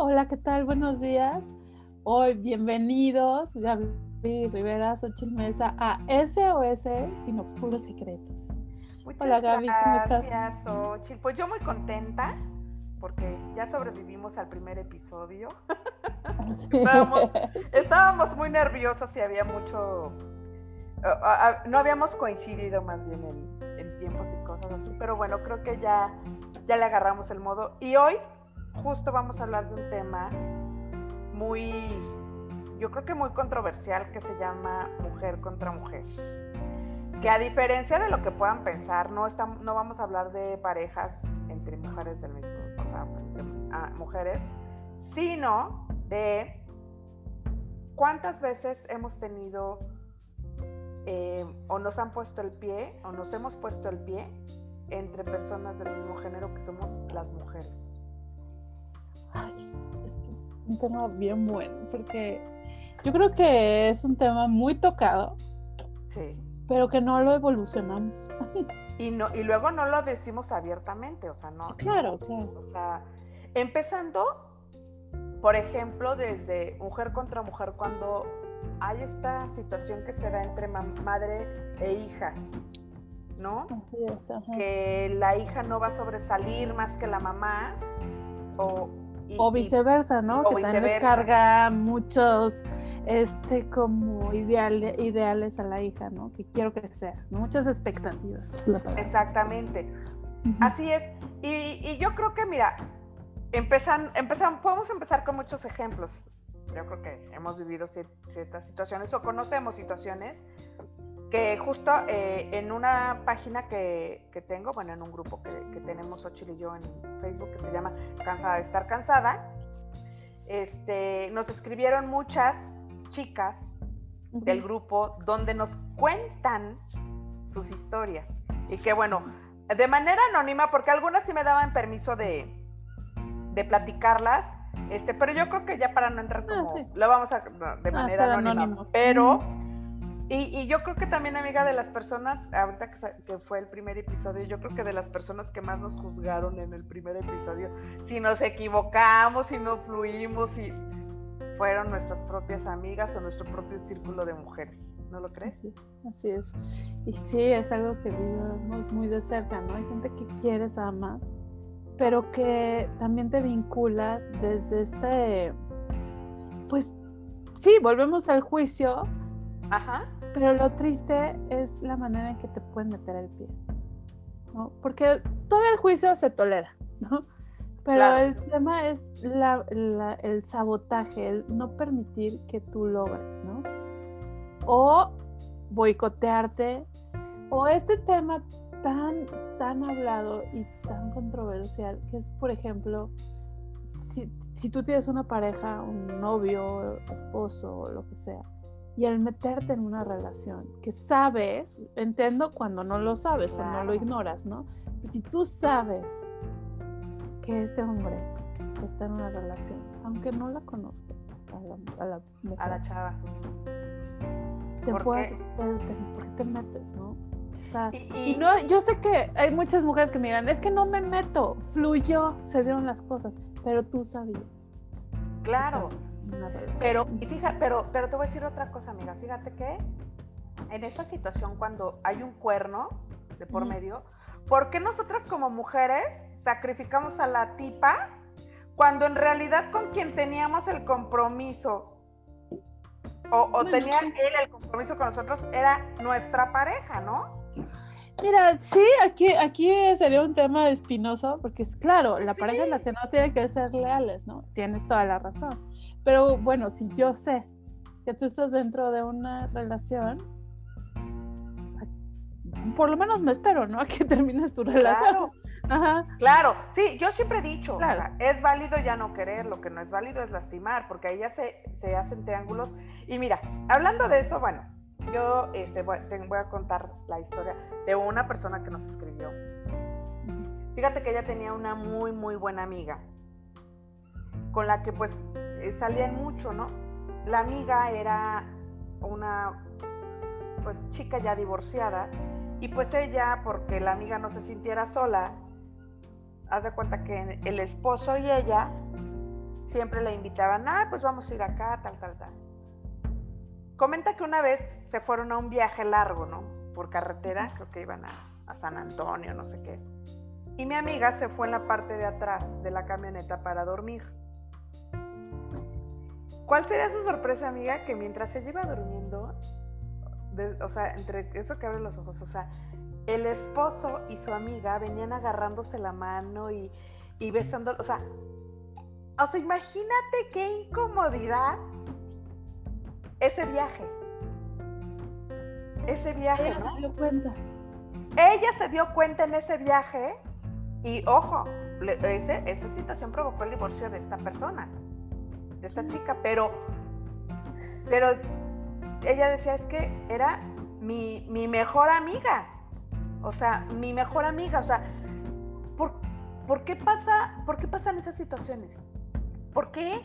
Hola, ¿qué tal? Buenos días. Hoy, bienvenidos, Gaby Rivera, Xochitl Mesa, a SOS Sin Puros Secretos. Muchas Hola, Gaby, ¿cómo estás? gracias, Xochitl. Pues yo muy contenta porque ya sobrevivimos al primer episodio. Sí. Estábamos, estábamos muy nerviosas y había mucho... no habíamos coincidido más bien en, en tiempos y cosas así, pero bueno, creo que ya, ya le agarramos el modo. Y hoy justo vamos a hablar de un tema muy, yo creo que muy controversial que se llama mujer contra mujer. Que a diferencia de lo que puedan pensar, no, no vamos a hablar de parejas entre mujeres del mismo, o sea, entre, ah, mujeres, sino de cuántas veces hemos tenido eh, o nos han puesto el pie o nos hemos puesto el pie entre personas del mismo género que somos las mujeres. Un tema bien bueno, porque yo creo que es un tema muy tocado, Sí. pero que no lo evolucionamos. Y, no, y luego no lo decimos abiertamente, o sea, no. Claro, claro. O sea, empezando, por ejemplo, desde mujer contra mujer, cuando hay esta situación que se da entre ma- madre e hija, ¿no? Así es, ajá. Que la hija no va a sobresalir más que la mamá, o, y- O viceversa, ¿no? o que también carga muchos este como ideal- ideales a la hija, ¿no? Que quiero que seas, ¿no? Muchas expectativas. Exactamente. Así es. Y, y yo creo que, mira, empezan, empezan, podemos empezar con muchos ejemplos. Yo creo que hemos vivido cier- ciertas situaciones o conocemos situaciones que justo eh, en una página que, que tengo, bueno, en un grupo que, que tenemos Ochil y yo en Facebook que se llama Cansada de estar cansada, este, nos escribieron muchas chicas del grupo donde nos cuentan sus historias. Y que bueno, de manera anónima, porque algunas sí me daban permiso de, de platicarlas, este, pero yo creo que ya para no entrar Ah, como, sí. lo vamos a de Ah, manera anónima. anónimo. Pero. Y, y yo creo que también, amiga, de las personas, ahorita que, fue el primer episodio, yo creo que de las personas que más nos juzgaron en el primer episodio, si nos equivocamos, si no fluimos, si fueron nuestras propias amigas o nuestro propio círculo de mujeres. ¿No lo crees? Así es, así es. Y sí, es algo que vivimos muy de cerca, ¿no? Hay gente que quieres a más, pero que también te vinculas desde este, pues sí, volvemos al juicio, Ajá. Pero lo triste es la manera en que te pueden meter el pie, ¿no? Porque todo el juicio se tolera, ¿no? Pero Claro. el tema es la- la- el sabotaje, el no permitir que tú logres, ¿no? O boicotearte, o este tema tan, tan hablado y tan controversial, que es, por ejemplo, si, si tú tienes una pareja, un novio, esposo, lo que sea, y el meterte en una relación que sabes, entiendo cuando no lo sabes, cuando no lo Claro. ignoras, ¿no? Pero si tú sabes que este hombre está en una relación, aunque no la conozcas, a la, a la mujer, A la chava. te ¿por puedes, qué? te- te- ¿por qué te metes, no? O sea, Y, y y- no, yo sé que hay muchas mujeres que miran, es que no me meto, fluyó, se dieron las cosas, pero tú sabías. claro. Una. Pero, y fija, pero, pero te voy a decir otra cosa, amiga. Fíjate que en esta situación, cuando hay un cuerno de por medio, ¿por qué nosotras como mujeres sacrificamos a la tipa cuando en realidad con quien teníamos el compromiso o, o Bueno, tenía él el compromiso con nosotros era nuestra pareja, ¿no? Mira, sí, aquí, aquí sería un tema espinoso, porque es claro, la pareja es la que no tiene que ser leales, ¿no? Tienes toda la razón. Pero bueno, si yo sé que tú estás dentro de una relación, por lo menos me espero, ¿no? A que termines tu relación. Claro. Ajá. Claro, sí, yo siempre he dicho, o Claro. sea, es válido ya no querer, lo que no es válido es lastimar, porque ahí ya se, se hacen triángulos. Y mira, hablando de eso, bueno, yo este, voy, te voy a contar la historia de una persona que nos escribió. Fíjate que ella tenía una muy, muy buena amiga, con la que pues eh, salían mucho, ¿no? La amiga era una pues chica ya divorciada y pues ella, porque la amiga no se sintiera sola, haz de cuenta que el esposo y ella siempre le invitaban, ah, pues vamos a ir acá, tal, tal, tal. Comenta que una vez se fueron a un viaje largo, ¿no? Por carretera, creo que iban a, a San Antonio, no sé qué. Y mi amiga se fue en la parte de atrás de la camioneta para dormir. ¿Cuál sería su sorpresa, amiga? Que mientras ella iba durmiendo, o sea, entre eso que abre los ojos, o sea, el esposo y su amiga venían agarrándose la mano y, y besando, o sea, o sea, imagínate qué incomodidad ese viaje. Ese viaje. Ella se dio cuenta. Ella se dio cuenta en ese viaje y ojo, esa situación provocó el divorcio de esta persona, de esta chica, pero, pero ella decía es que era mi, mi mejor amiga, o sea, mi mejor amiga, o sea, ¿por, ¿por, qué pasa, ¿por qué pasan esas situaciones? ¿Por qué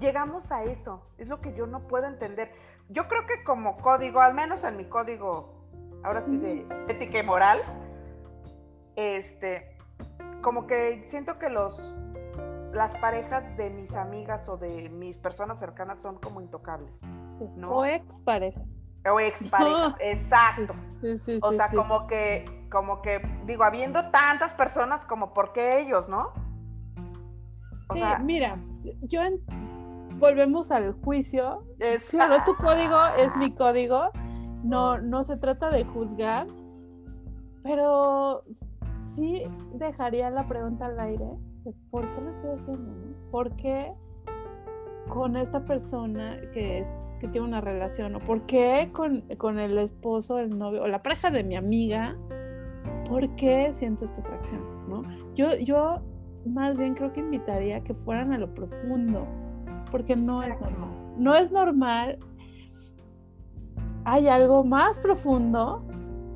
llegamos a eso? Es lo que yo no puedo entender. Yo creo que como código, al menos en mi código, ahora sí de ética y moral, este, como que siento que los las parejas de mis amigas o de mis personas cercanas son como intocables. ¿no? O ex parejas. O ex parejas, exacto. Sí, sí, o sea, como que, como que, digo, habiendo tantas personas como por qué ellos, ¿no? sí, mira, yo volvemos al juicio. Claro, es tu código, es mi código. No, no se trata de juzgar, pero sí dejaría la pregunta al aire de por qué lo estoy haciendo, ¿Por qué con esta persona que, es, que tiene una relación? ¿O por qué con, con el esposo, el novio o la pareja de mi amiga? ¿Por qué siento esta atracción? ¿no? Yo, yo más bien creo que invitaría a que fueran a lo profundo, porque no es normal. No es normal. Hay algo más profundo,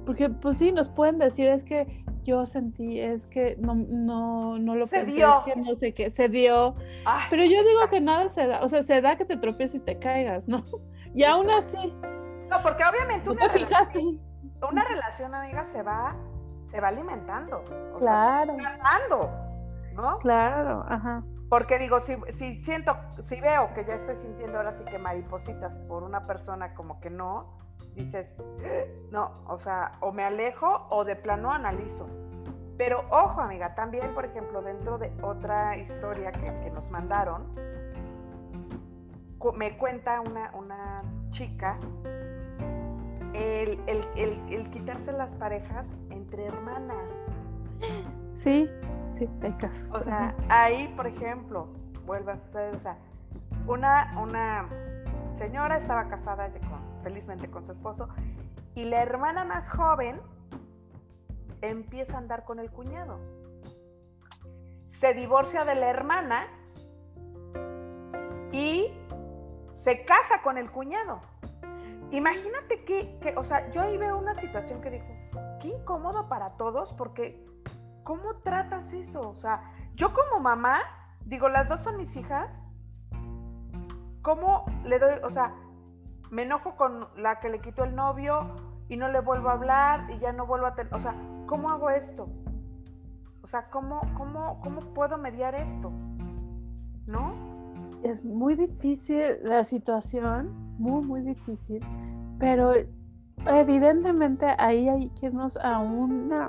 porque pues sí, nos pueden decir es que yo sentí es que no, no, no lo se pensé, dio. Es que no sé qué, se dio. Pero yo digo que nada se da, o sea, se da que te tropieces y te caigas, ¿no? Y aún así. No, porque obviamente una, te fijaste? Relación, una relación, amiga, se va, se va alimentando. claro. ¿No? Claro, ajá. Porque digo, si, si siento, si veo que ya estoy sintiendo ahora sí que maripositas por una persona como que no, dices, no, o sea, o me alejo o de plano analizo. Pero ojo, amiga, también, por ejemplo, dentro de otra historia que, nos mandaron, me cuenta una, una chica el, el, quitarse las parejas entre hermanas. Sí, sí, hay casos. O sea, ahí, por ejemplo, vuelve a suceder, o sea, una, una señora estaba casada con felizmente con su esposo, y la hermana más joven empieza a andar con el cuñado. Se divorcia de la hermana y se casa con el cuñado. Imagínate que, que, o sea, yo ahí veo una situación que dijo, qué incómodo para todos, porque ¿cómo tratas eso? O sea, yo como mamá, digo, las dos son mis hijas, ¿cómo le doy, o sea, me enojo con la que le quitó el novio y no le vuelvo a hablar y ya no vuelvo a tener, o sea, ¿cómo hago esto? O sea, ¿cómo, cómo, cómo puedo mediar esto? ¿No? Es muy difícil la situación, muy, muy difícil, pero evidentemente ahí hay que irnos a una,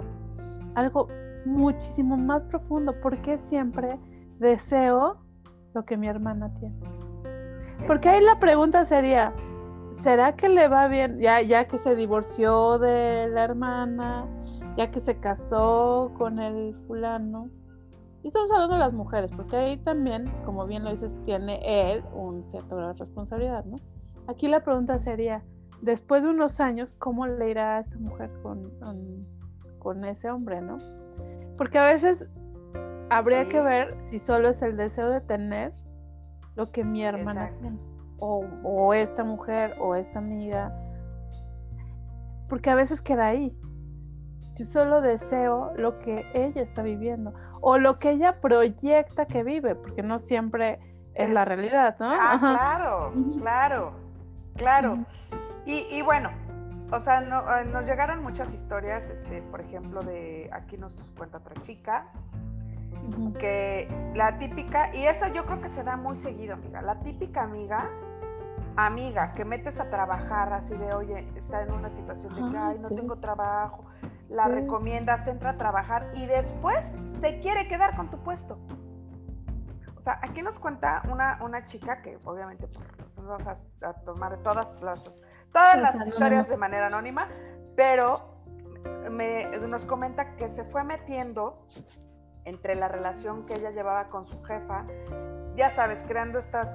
algo muchísimo más profundo, porque siempre deseo lo que mi hermana tiene. Porque ahí la pregunta sería, ¿será que le va bien ya, ya que se divorció de la hermana, ya que se casó con el fulano? Y estamos hablando de las mujeres, porque ahí también, como bien lo dices, tiene él un cierto grado de responsabilidad, ¿no? Aquí la pregunta sería, después de unos años, ¿cómo le irá a esta mujer con, con, ese hombre, ¿no? Porque a veces habría que ver si solo es el deseo de tener lo que mi hermana o, esta mujer o esta amiga, porque a veces queda ahí. Yo solo deseo lo que ella está viviendo o lo que ella proyecta que vive, porque no siempre es, la realidad, ¿no? Ah, claro, claro, claro. y, bueno, o sea, eh, nos llegaron muchas historias, este, por ejemplo, de aquí nos cuenta otra chica, que la típica, y eso yo creo que se da muy seguido, amiga, la típica amiga, amiga, que metes a trabajar así de, oye, está en una situación de que, ay, no tengo trabajo, la recomiendas, entra a trabajar y después se quiere quedar con tu puesto. O sea, aquí nos cuenta una, una chica que obviamente pues, vamos a, tomar todas las, todas las historias de manera anónima, pero me, nos comenta que se fue metiendo entre la relación que ella llevaba con su jefa, ya sabes, creando estas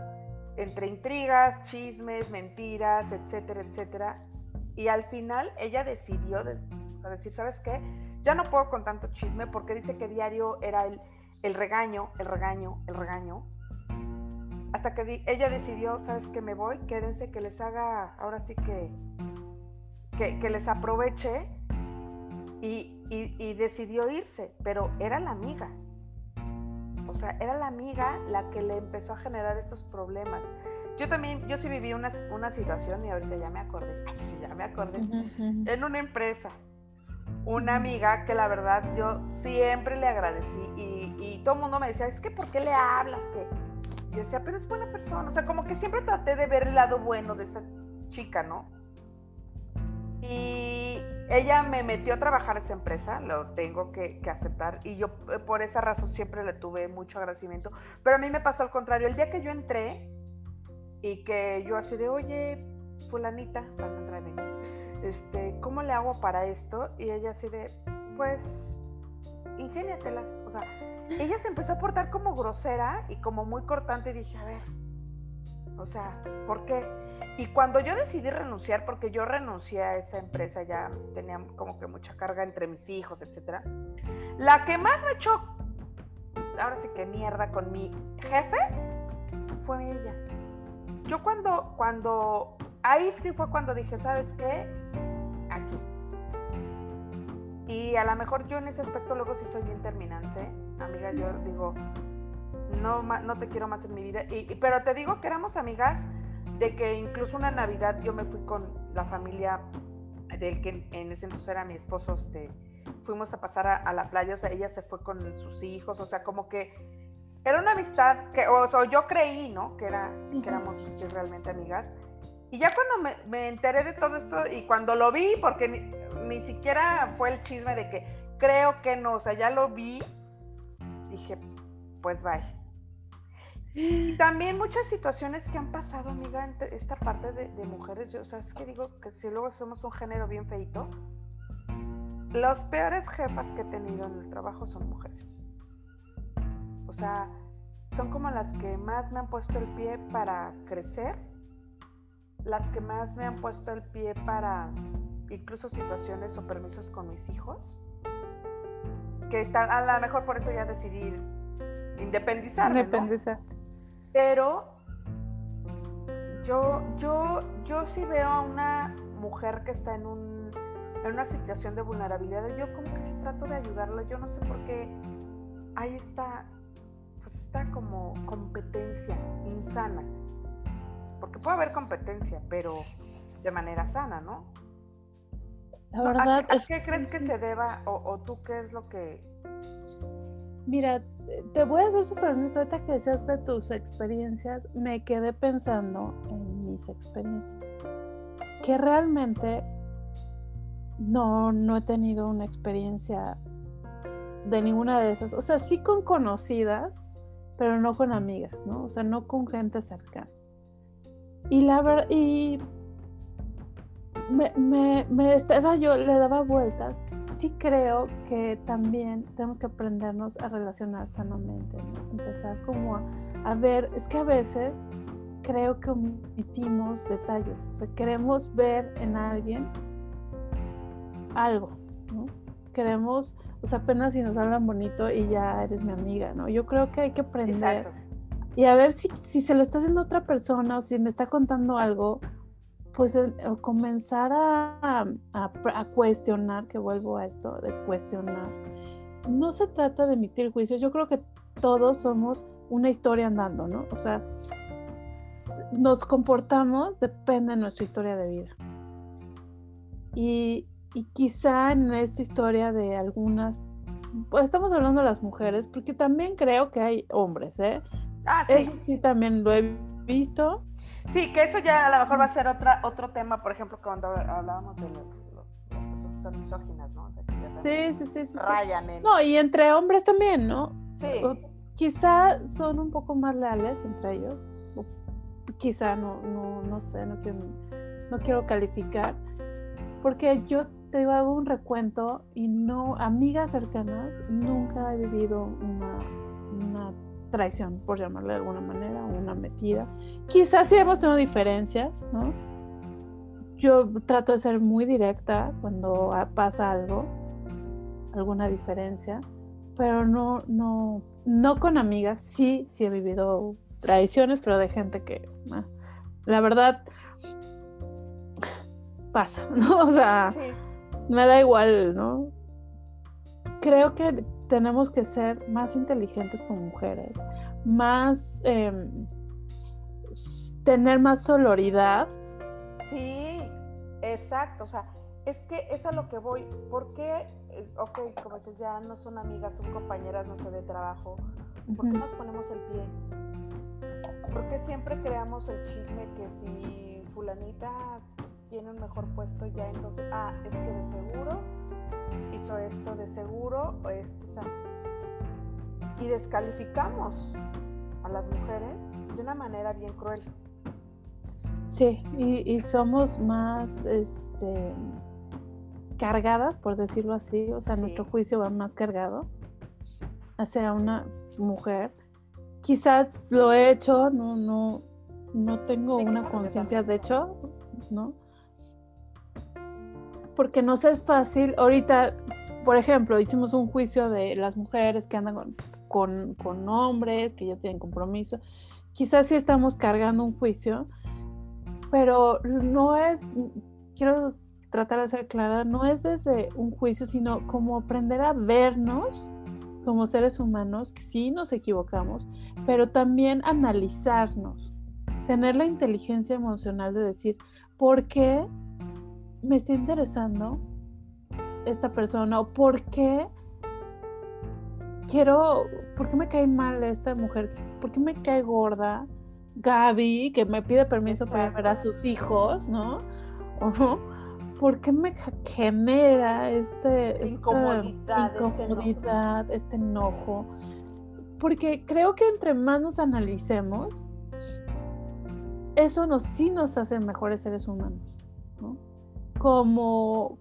entre intrigas, chismes, mentiras, etcétera, etcétera. Y al final ella decidió decir, ¿sabes qué? Ya no puedo con tanto chisme porque dice que diario era el, el regaño, el regaño, el regaño. Hasta que ella decidió, ¿sabes qué? Me voy, quédense, que les haga, ahora sí que, que, que les aproveche y, decidió irse, pero era la amiga. O sea, era la amiga la que le empezó a generar estos problemas. Yo también, yo sí viví una, una situación y ahorita ya me acordé, sí, ya me acordé, en una empresa, una amiga que la verdad yo siempre le agradecí y, y todo el mundo me decía, es que ¿por qué le hablas? Que yo decía, pero es buena persona, o sea, como que siempre traté de ver el lado bueno de esa chica, ¿no? Y ella me metió a trabajar a esa empresa, lo tengo que, aceptar, y yo eh, por esa razón siempre le tuve mucho agradecimiento. Pero a mí me pasó al contrario, el día que yo entré y que yo así de, oye, fulanita, para entrar este, ¿cómo le hago para esto? Y ella así de, pues, ingéniatelas. O sea, ella se empezó a portar como grosera y como muy cortante y dije, a ver, o sea, ¿por qué? Y cuando yo decidí renunciar, porque yo renuncié a esa empresa, ya tenía como que mucha carga entre mis hijos, etcétera. La que más me echó, ahora sí que mierda con mi jefe, fue ella. Yo cuando, cuando, ahí sí fue cuando dije, ¿sabes qué? Aquí. Y a lo mejor yo en ese aspecto luego sí soy bien terminante, amiga, yo digo, no, no te quiero más en mi vida. Y, pero te digo que éramos amigas de que incluso una Navidad yo me fui con la familia del que en ese entonces era mi esposo, este, fuimos a pasar a, la playa, o sea, ella se fue con sus hijos, o sea, como que era una amistad que, o sea, yo creí, ¿no? Que, era, que éramos este, realmente amigas. Y ya cuando me, me, enteré de todo esto y cuando lo vi, porque ni, ni, siquiera fue el chisme de que creo que no, o sea, ya lo vi, dije, pues bye. Y también muchas situaciones que han pasado, amiga, en esta parte de, mujeres. Yo, o sea, es que digo que si luego somos un género bien feito, los peores jefas que he tenido en el trabajo son mujeres. O sea, son como las que más me han puesto el pie para crecer, las que más me han puesto el pie para incluso situaciones o permisos con mis hijos, que a lo mejor por eso ya decidí independizarme. Independizar. Pero yo, yo, yo sí veo a una mujer que está en, un, en una situación de vulnerabilidad, yo como que sí trato de ayudarla, yo no sé por qué ahí está, pues está como competencia insana. Porque puede haber competencia, pero de manera sana, ¿no? La verdad ¿A, qué crees que se deba o, o tú qué es lo que Mira, te voy a ser súper honesta, ahorita que decías de tus experiencias, me quedé pensando en mis experiencias. Que realmente no, no he tenido una experiencia de ninguna de esas. O sea, sí con conocidas, pero no con amigas, ¿no? O sea, no con gente cercana. Y la verdad, y me, me, me estaba yo, le daba vueltas sí creo que también tenemos que aprendernos a relacionar sanamente, empezar como a, ver, es que a veces creo que omitimos detalles, o sea, queremos ver en alguien algo, ¿no? Queremos, o sea, apenas si nos hablan bonito y ya eres mi amiga, ¿no? Yo creo que hay que aprender y a ver si, si se lo está haciendo otra persona o si me está contando algo, pues comenzar a, cuestionar, que vuelvo a esto de cuestionar. No se trata de emitir juicios, yo creo que todos somos una historia andando, ¿no? O sea, nos comportamos depende de nuestra historia de vida. Y, y quizá en esta historia de algunas pues estamos hablando de las mujeres, porque también creo que hay hombres, ¿eh? Ah, sí. Eso sí también lo he visto. Sí, que eso ya a lo mejor va a ser otra, otro tema, por ejemplo, cuando hablábamos de los, son misóginas, ¿no? O sea, que ya sí, sí, sí. sí. Rayan en... No, y entre hombres también, ¿no? Sí, O Quizá son un poco más leales entre ellos. o Quizá no, no, no sé, no quiero, no quiero calificar. Porque yo te digo, hago un recuento y no, amigas cercanas, nunca he vivido una, una traición, por llamarle de alguna manera, una metida. Quizás sí hemos tenido diferencias, ¿no? Yo trato de ser muy directa cuando pasa algo, alguna diferencia, pero no, no, no con amigas. Sí, sí he vivido traiciones, pero de gente que, ah, la verdad, pasa, ¿no? O sea, sí, me da igual, ¿no? Creo que tenemos que ser más inteligentes como mujeres, más s- tener más soloridad. sí, exacto, o sea, es que es a lo que voy, ¿por qué, eh, ok, como dices, ya no son amigas, son compañeras, no sé, de trabajo, ¿por qué nos ponemos el pie? ¿Por qué siempre creamos el chisme que si fulanita tiene un mejor puesto ya entonces, ah, es que de seguro hizo esto, de seguro o esto, o sea, y descalificamos a las mujeres de una manera bien cruel. Sí, y, y somos más este, cargadas, por decirlo así, o sea, Sí. nuestro juicio va más cargado hacia una mujer. Quizás lo he hecho, no, no, no tengo Sí, una claro, conciencia de hecho, ¿no? Porque nos es fácil, ahorita, por ejemplo, hicimos un juicio de las mujeres que andan con, con, con hombres, que ya tienen compromiso. Quizás sí estamos cargando un juicio, pero no es, quiero tratar de ser clara, no es desde un juicio, sino como aprender a vernos como seres humanos, que sí nos equivocamos, pero también analizarnos, tener la inteligencia emocional de decir, ¿por qué me está interesando esta persona? ¿O por qué quiero, por qué me cae mal esta mujer? ¿Por qué me cae gorda? Gaby, que me pide permiso para ver a sus hijos, ¿no? ¿O ¿Por qué me genera este, esta Incomodidad, este enojo. incomodidad, este enojo? Porque creo que entre más nos analicemos, eso nos, sí nos hace mejores seres humanos, ¿no? Como,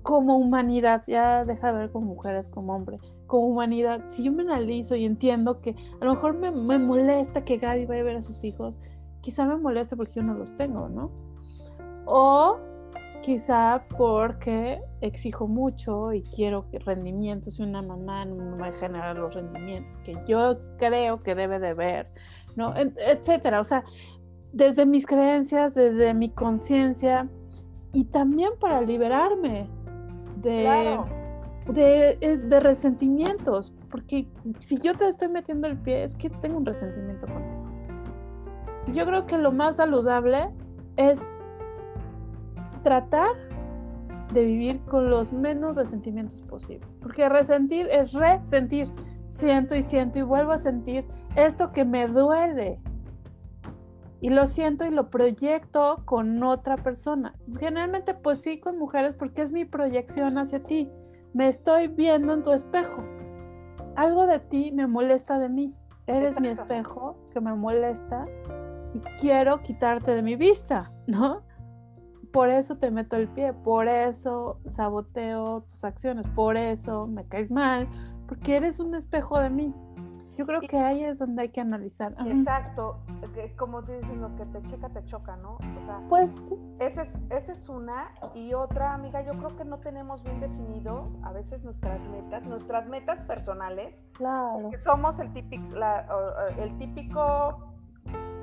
como humanidad, ya deja de ver como mujeres, como hombre, como humanidad, si yo me analizo y entiendo que a lo mejor me, me molesta que Gaby vaya a ver a sus hijos, quizá me moleste porque yo no los tengo, ¿no? O quizá porque exijo mucho y quiero rendimientos y una mamá no me va a generar los rendimientos que yo creo que debe de ver, ¿no? Et- etcétera. O sea, desde mis creencias, desde mi conciencia y también para liberarme de, Claro. de, de resentimientos, porque si yo te estoy metiendo el pie es que tengo un resentimiento contigo. Yo creo que lo más saludable es tratar de vivir con los menos resentimientos posible, porque resentir es resentir, siento y siento y vuelvo a sentir esto que me duele. Y lo siento y lo proyecto con otra persona. Generalmente pues sí con mujeres porque es mi proyección hacia ti. Me estoy viendo en tu espejo. Algo de ti me molesta de mí. Eres mi espejo que me molesta y quiero quitarte de mi vista, ¿no? Por eso te meto el pie, por eso saboteo tus acciones, por eso me caes mal, porque eres un espejo de mí. Yo creo Y- que ahí es donde hay que analizar. Exacto, que como dicen, lo que te checa, te choca, ¿no? O sea, Pues sí, esa es, esa es una. Y otra, amiga, yo creo que no tenemos bien definido a veces nuestras metas, nuestras metas personales, claro. que somos el típico, la- el típico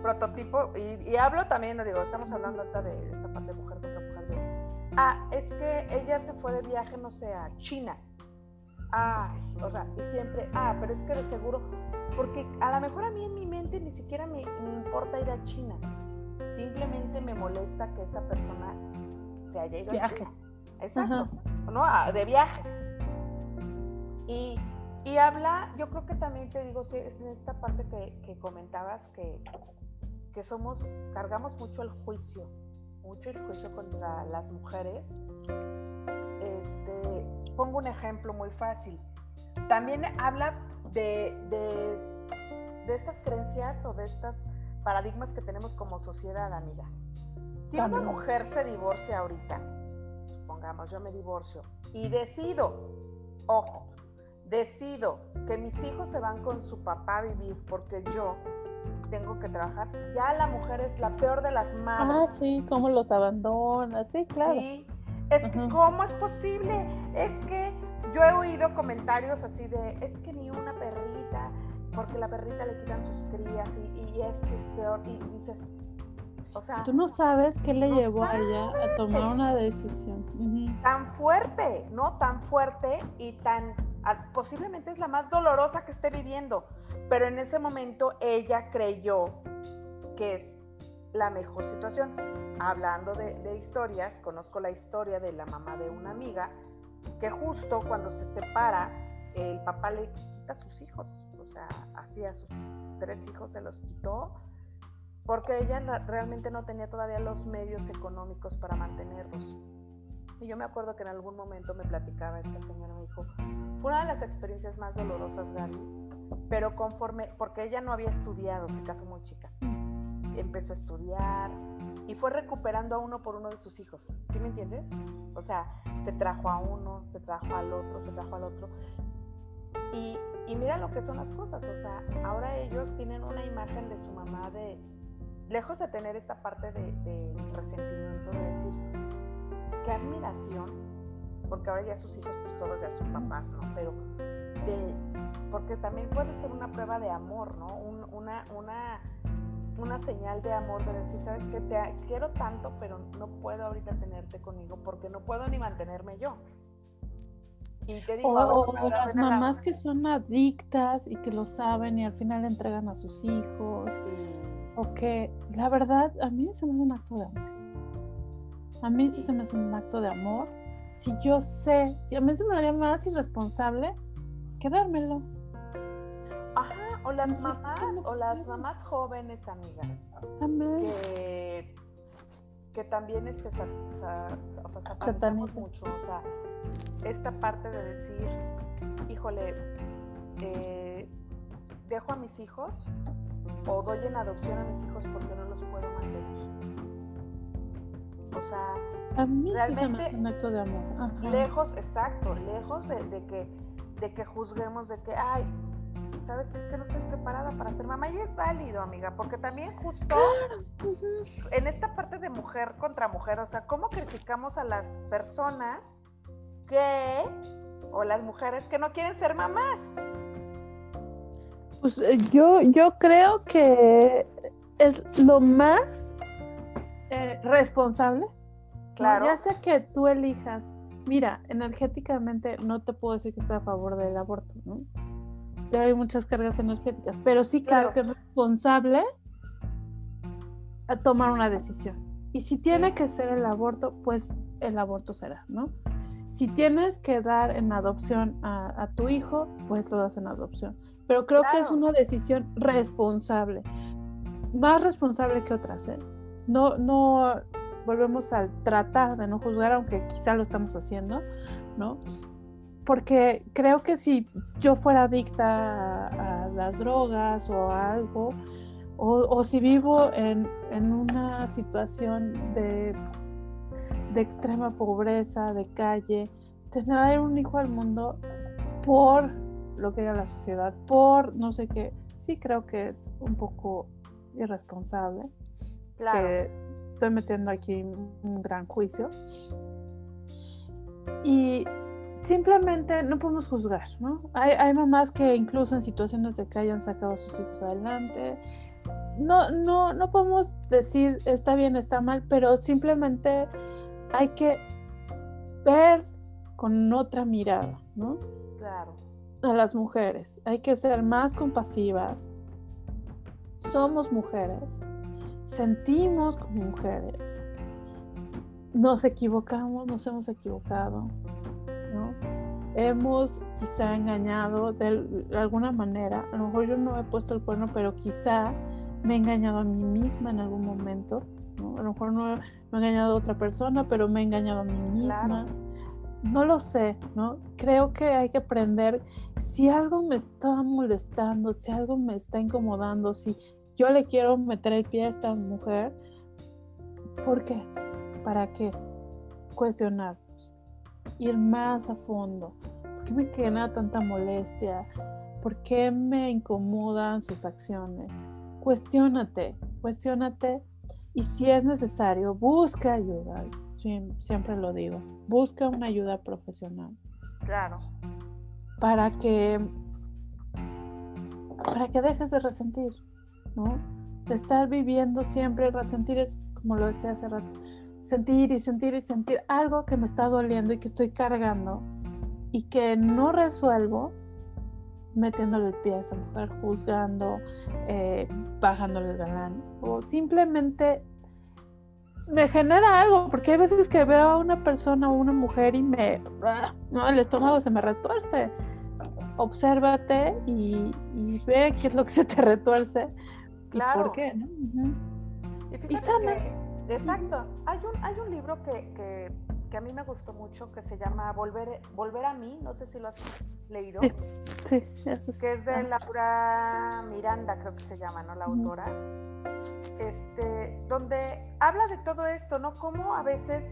prototipo, y, y hablo también, digo, estamos hablando ahorita de esta parte de mujer contra mujer, de, ah, es que ella se fue de viaje, no sé, a China. Ay, o sea, y siempre, ah, pero es que de seguro, porque a lo mejor a mí en mi mente ni siquiera me, me importa ir a China. Simplemente me molesta que esa persona se haya ido a Viaje. China. Exacto, ¿no? Ah, De viaje. Y y habla, yo creo que también te digo, sí, en esta parte que, comentabas, que, que, somos, cargamos mucho el juicio, mucho el juicio contra las mujeres. Pongo un ejemplo muy fácil. También habla de, de, estas creencias o de estos paradigmas que tenemos como sociedad, amiga. Si una mujer se divorcia ahorita, pongamos, yo me divorcio y decido, ojo, decido que mis hijos se van con su papá a vivir porque yo tengo que trabajar, ya la mujer es la peor de las madres. Ah, sí, cómo los abandona, sí, claro. Sí, es que ¿cómo es posible? Es que yo he oído comentarios así de, es que ni una perrita, porque la perrita le quitan sus crías y, es que peor, y dices, o sea... Tú no sabes qué le llevó a ella a tomar una decisión. Tan fuerte, ¿no? Tan fuerte y tan posiblemente es la más dolorosa que esté viviendo, pero en ese momento ella creyó que es la mejor situación. Hablando de, historias, conozco la historia de la mamá de una amiga que justo cuando se separa, el papá le quita a sus hijos, o sea, así sus tres hijos se los quitó porque ella realmente no tenía todavía los medios económicos para mantenerlos. Y yo me acuerdo que en algún momento me platicaba esta señora, me dijo, fue una de las experiencias más dolorosas, Gaby, pero conforme, porque ella no había estudiado, se casó muy chica, empezó a estudiar y fue recuperando a uno por uno de sus hijos, ¿sí me entiendes? O sea, se trajo a uno, se trajo al otro, se trajo al otro. Y, y mira lo que son las cosas, o sea, ahora ellos tienen una imagen de su mamá de, lejos de tener esta parte de, resentimiento, de decir, qué admiración, porque ahora ya sus hijos pues todos ya son papás, ¿no? Pero de, porque también puede ser una prueba de amor, ¿no? una, una, una señal de amor de decir, sabes que te quiero tanto, pero no puedo ahorita tenerte conmigo porque no puedo ni mantenerme yo. Y te digo, o, las mamás que son adictas y que lo saben y al final entregan a sus hijos. O que la verdad a mí se me hace un acto de amor. A mí sí se me hace un acto de amor. Si yo sé, a mí se me daría más irresponsable quedármelo. Ajá, o las mamás, o las mamás jóvenes, amiga. Que, que también es que o sea, satanizamos mucho. O sea, esta parte de decir, híjole, eh, dejo a mis hijos o doy en adopción a mis hijos porque no los puedo mantener. O sea, a mí realmente un acto de amor. Lejos, exacto, lejos de, que, de que juzguemos de que, ay, ¿sabes? Es que no estoy preparada para ser mamá. Y es válido, amiga, porque también justo en esta parte de mujer contra mujer, o sea, ¿cómo criticamos a las personas que, o las mujeres que no quieren ser mamás? Pues eh, yo, yo creo que es lo más eh, responsable. Claro. Ya sea que tú elijas, mira, energéticamente no te puedo decir que estoy a favor del aborto, ¿no? Ya hay muchas cargas energéticas, pero sí claro, que es responsable a tomar una decisión. Y si tiene que ser el aborto, pues el aborto será, ¿no? Si tienes que dar en adopción a, tu hijo, pues lo das en adopción. Pero creo que es una decisión responsable, más responsable que otras, ¿eh? no, no volvemos al tratar de no juzgar, aunque quizá lo estamos haciendo, ¿no? Porque creo que si yo fuera adicta a, las drogas o a algo, o, si vivo en, una situación de, de extrema pobreza, de calle, tener un hijo al mundo por lo que era la sociedad, por no sé qué, sí creo que es un poco irresponsable. Claro. estoy metiendo aquí un gran juicio. Y simplemente no podemos juzgar, ¿no? Hay, hay, mamás que incluso en situaciones de que hayan sacado a sus hijos adelante, no, no, no podemos decir está bien, está mal, pero simplemente hay que ver con otra mirada, ¿no? Claro. A las mujeres. Hay que ser más compasivas. Somos mujeres sentimos como mujeres. Nos equivocamos, nos hemos equivocado. Hemos quizá engañado de, alguna manera. A lo mejor yo no he puesto el cuerno, pero quizá me he engañado a mí misma en algún momento. A lo mejor no, he engañado a otra persona, pero me he engañado a mí misma. No lo sé, ¿no? Creo que hay que aprender si algo me está molestando, si algo me está incomodando, si yo le quiero meter el pie a esta mujer, ¿por qué? ¿Para qué? Cuestionarnos, ir más a fondo. ¿Por qué me genera tanta molestia? ¿Por qué me incomodan sus acciones? Cuestiónate, cuestiónate y si es necesario, busca ayuda. siempre lo digo, busca una ayuda profesional. Claro. Para que para que dejes de resentir. De estar viviendo siempre, resentir es, como lo decía hace rato, sentir y sentir y sentir algo que me está doliendo y que estoy cargando y que no resuelvo metiéndole el pie a esa mujer, juzgando, eh, bajándole el galán, o simplemente me genera algo, porque hay veces que veo a una persona o una mujer y me, no, el estómago se me retuerce. Obsérvate y, y, ve qué es lo que se te retuerce Claro. ¿Por qué? ¿no? Y, exacto. Hay un, hay un libro que, que, que, a mí me gustó mucho que se llama Volver, Volver a mí, no sé si lo has leído. Sí, que es de Laura Miranda, creo que se llama, ¿no? La autora. Este, donde habla de todo esto, ¿no? Cómo a veces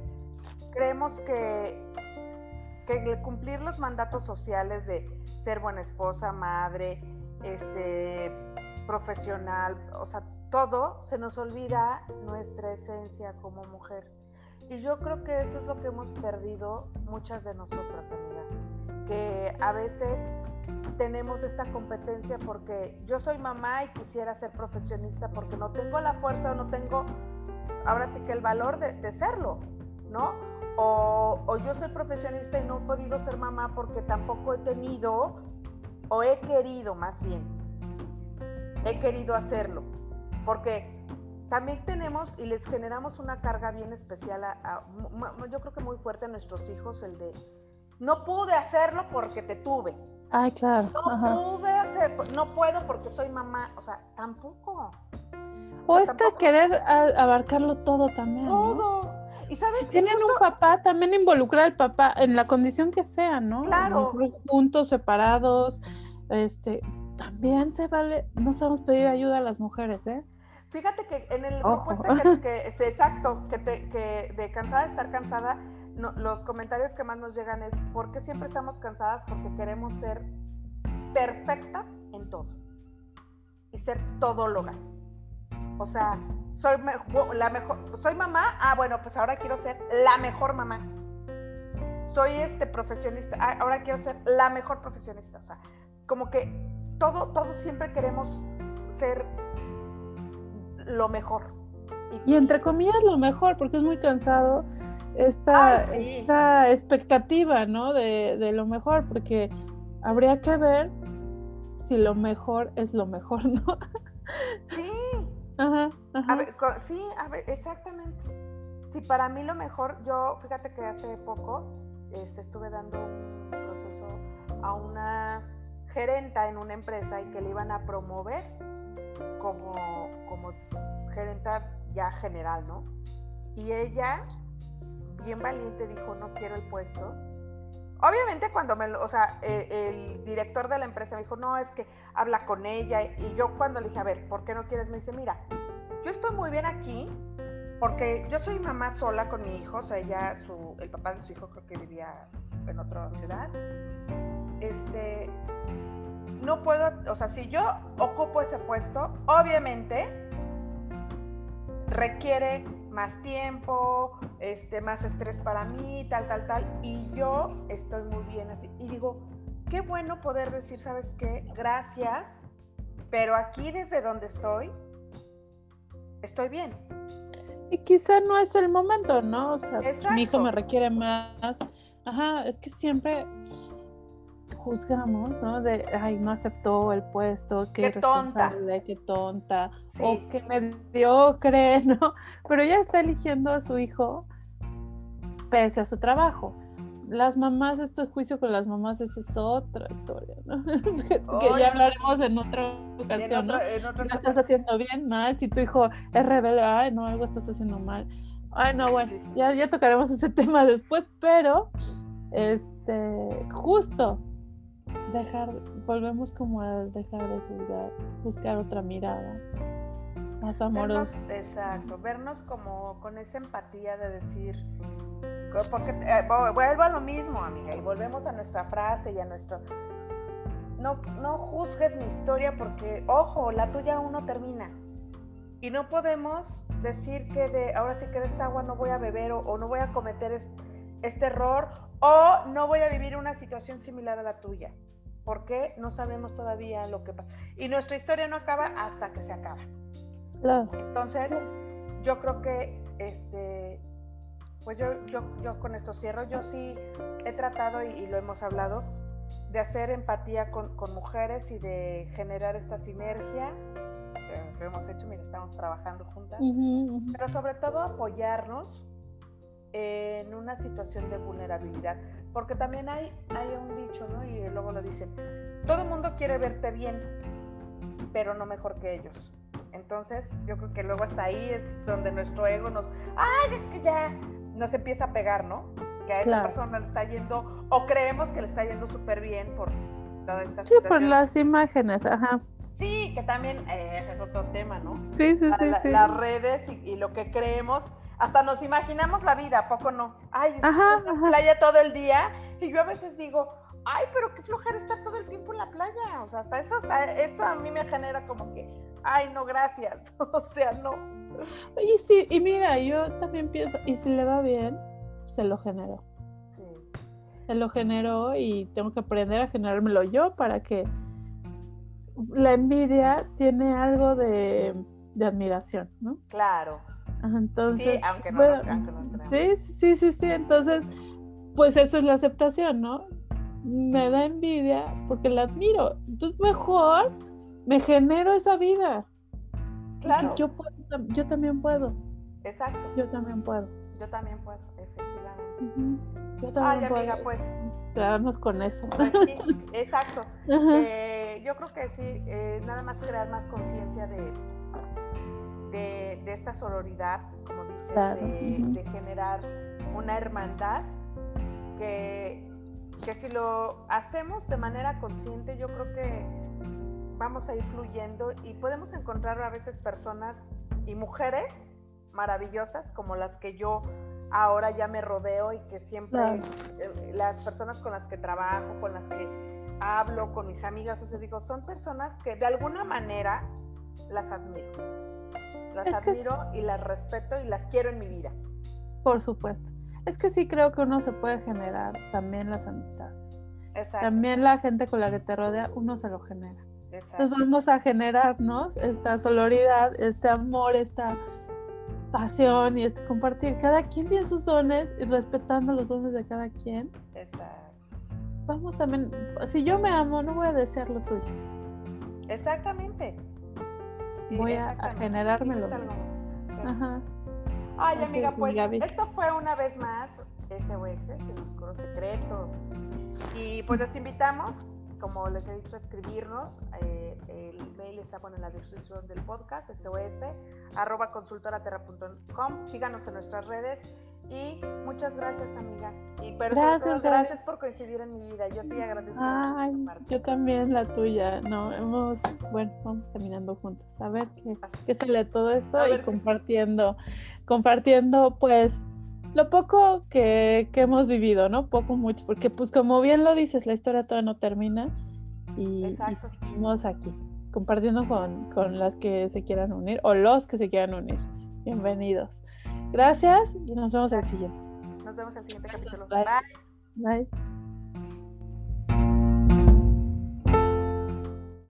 creemos que, que cumplir los mandatos sociales de ser buena esposa, madre, este profesional, o sea, todo, se nos olvida nuestra esencia como mujer. Y yo creo que eso es lo que hemos perdido muchas de nosotras, amiga. Que a veces tenemos esta competencia porque yo soy mamá y quisiera ser profesionista porque no tengo la fuerza o no tengo, ahora sí que el valor de, serlo, ¿no? O, o, yo soy profesionista y no he podido ser mamá porque tampoco he tenido o he querido más bien he querido hacerlo, porque también tenemos y les generamos una carga bien especial, a, yo creo que muy fuerte a nuestros hijos, el de, no pude hacerlo porque te tuve. Ay, claro. No pude hacer, no puedo porque soy mamá, o sea, tampoco. O, este querer abarcarlo todo también. Todo. Y sabes si tienen un papá, también involucrar al papá en la condición que sea, ¿no? Claro. Juntos, separados, este, también se vale, no sabemos pedir ayuda a las mujeres, ¿eh? Fíjate que en el grupo este que, es exacto, que, te, que de cansada de estar cansada, los comentarios que más nos llegan es, ¿por qué siempre estamos cansadas? Porque queremos ser perfectas en todo y ser todólogas. O sea, soy la mejor, soy mamá, ah, bueno, pues ahora quiero ser la mejor mamá. Soy este profesionista, ah, ahora quiero ser la mejor profesionista. O sea, como que todo, todos siempre queremos ser lo mejor. Y, entre comillas lo mejor, porque es muy cansado esta, esta expectativa, ¿no? De, de, lo mejor, porque habría que ver si lo mejor es lo mejor, ¿no? Sí. Ajá, A ver, sí, a ver, exactamente. Si para mí lo mejor, yo, fíjate que hace poco este, estuve dando un proceso a una gerenta en una empresa y que le iban a promover como, como gerenta ya general, ¿no? Y ella, bien valiente, dijo, no quiero el puesto. Obviamente cuando me, o sea, e, el director de la empresa me dijo, no, es que habla con ella. Y yo cuando le dije, a ver, ¿por qué no quieres? Me dice, mira, yo estoy muy bien aquí porque yo soy mamá sola con mi hijo, o sea, ella, su, el papá de su hijo creo que vivía en otra ciudad. Este, no puedo, o sea, si yo ocupo ese puesto, obviamente requiere más tiempo, este, más estrés para mí, tal, tal, tal, y yo estoy muy bien así. Y digo, qué bueno poder decir, ¿sabes qué? Gracias, pero aquí desde donde estoy, estoy bien. Y quizá no es el momento, ¿no? O sea, mi hijo me requiere más. Ajá, es que siempre juzgamos, ¿no? De, ay, no aceptó el puesto, qué, qué tonta, qué tonta, o qué mediocre, ¿no? Pero ella está eligiendo a su hijo pese a su trabajo. las mamás, esto juicio con las mamás, esa es otra historia, ¿no? que ya hablaremos en otra ocasión, ¿no? Lo estás haciendo bien, mal, si tu hijo es rebelde, ay, no, algo estás haciendo mal. Ay, no, bueno, ya, ya tocaremos ese tema después, pero, este, justo, dejar, volvemos como a dejar de juzgar, buscar otra mirada más amorosa. exacto, vernos como con esa empatía de decir, porque eh, vuelvo a lo mismo, amiga, y volvemos a nuestra frase y a nuestro... No, no juzgues mi historia porque, ojo, la tuya aún no termina. Y no podemos decir que de ahora sí que de esta agua no voy a beber o, no voy a cometer este error o no voy a vivir una situación similar a la tuya. Porque no sabemos todavía lo que pasa. Y nuestra historia no acaba hasta que se acaba. Claro. Entonces, yo creo que este, pues yo, yo, yo con esto cierro. Yo sí he tratado y, lo hemos hablado de hacer empatía con, con, mujeres y de generar esta sinergia que, que hemos hecho, mira, estamos trabajando juntas, pero sobre todo apoyarnos en una situación de vulnerabilidad, porque también hay, hay un dicho, ¿no? Y luego lo dicen, todo el mundo quiere verte bien, pero no mejor que ellos. Entonces, yo creo que luego hasta ahí es donde nuestro ego nos, ay, es que ya, nos empieza a pegar, ¿no? Que a esa persona le está yendo, o creemos que le está yendo súper bien por toda esta Sí, por las imágenes, ajá. Sí, que también eh, ese es otro tema, ¿no? Sí, sí, sí, sí. Las redes y, lo que creemos, hasta nos imaginamos la vida, ¿a poco no? Ay, ajá, en la playa todo el día, y yo a veces digo, ay, pero qué flojera estar todo el tiempo en la playa, o sea, hasta eso, hasta eso a mí me genera como que, ay, no, gracias, o sea, no. Y sí, y mira, yo también pienso, y si le va bien, se lo generó. Sí. Se lo generó y tengo que aprender a generármelo yo para que la envidia tiene algo de, admiración, ¿no? Claro. Entonces, sí, aunque no, aunque no sí, sí, sí, sí, entonces, pues eso es la aceptación, ¿no? Me da envidia porque la admiro. Entonces, mejor me genero esa vida. Claro. Yo, yo también puedo. Exacto. Yo también puedo. Yo también puedo, efectivamente. Yo también Ay, amiga, pues. Quedarnos con eso. Pues sí, exacto. Eh, yo creo que sí, eh, nada más crear más conciencia de, de, esta sororidad, como dices, de, generar una hermandad que, que si lo hacemos de manera consciente, yo creo que vamos a ir fluyendo y podemos encontrar a veces personas y mujeres maravillosas como las que yo ahora ya me rodeo y que siempre eh, las personas con las que trabajo, con las que hablo, con mis amigas, o sea, digo, son personas que de alguna manera las admiro. Las admiro y las respeto y las quiero en mi vida. Por supuesto. Es que sí creo que uno se puede generar también las amistades. También la gente con la que te rodea, uno se lo genera. Entonces vamos a generarnos esta soloridad, este amor, esta pasión y este compartir. Cada quien tiene sus dones y respetando los dones de cada quien. Exacto. Vamos también, si yo me amo, no voy a desear lo tuyo. Exactamente. Voy a, generármelo. Ajá. Ay, amiga, pues esto fue una vez más SOS, Sin Oscuros Secretos. Y pues les invitamos como les he dicho, escribirnos. Eh, el mail está en la descripción del podcast, sos arroba consultoraterra.com. Síganos en nuestras redes y muchas gracias, amiga. Y pero gracias, gracias por coincidir en mi vida. Yo sí agradezco Ay, Yo también la tuya. No, hemos, bueno, vamos caminando juntos. A ver qué, qué sale todo esto y compartiendo, compartiendo, pues lo poco que, hemos vivido, ¿no? Poco, mucho, porque pues como bien lo dices, la historia todavía no termina y, seguimos aquí, compartiendo con, las que se quieran unir o los que se quieran unir. Bienvenidos. Gracias y nos vemos al siguiente. Nos vemos al siguiente capítulo. Bye. Bye.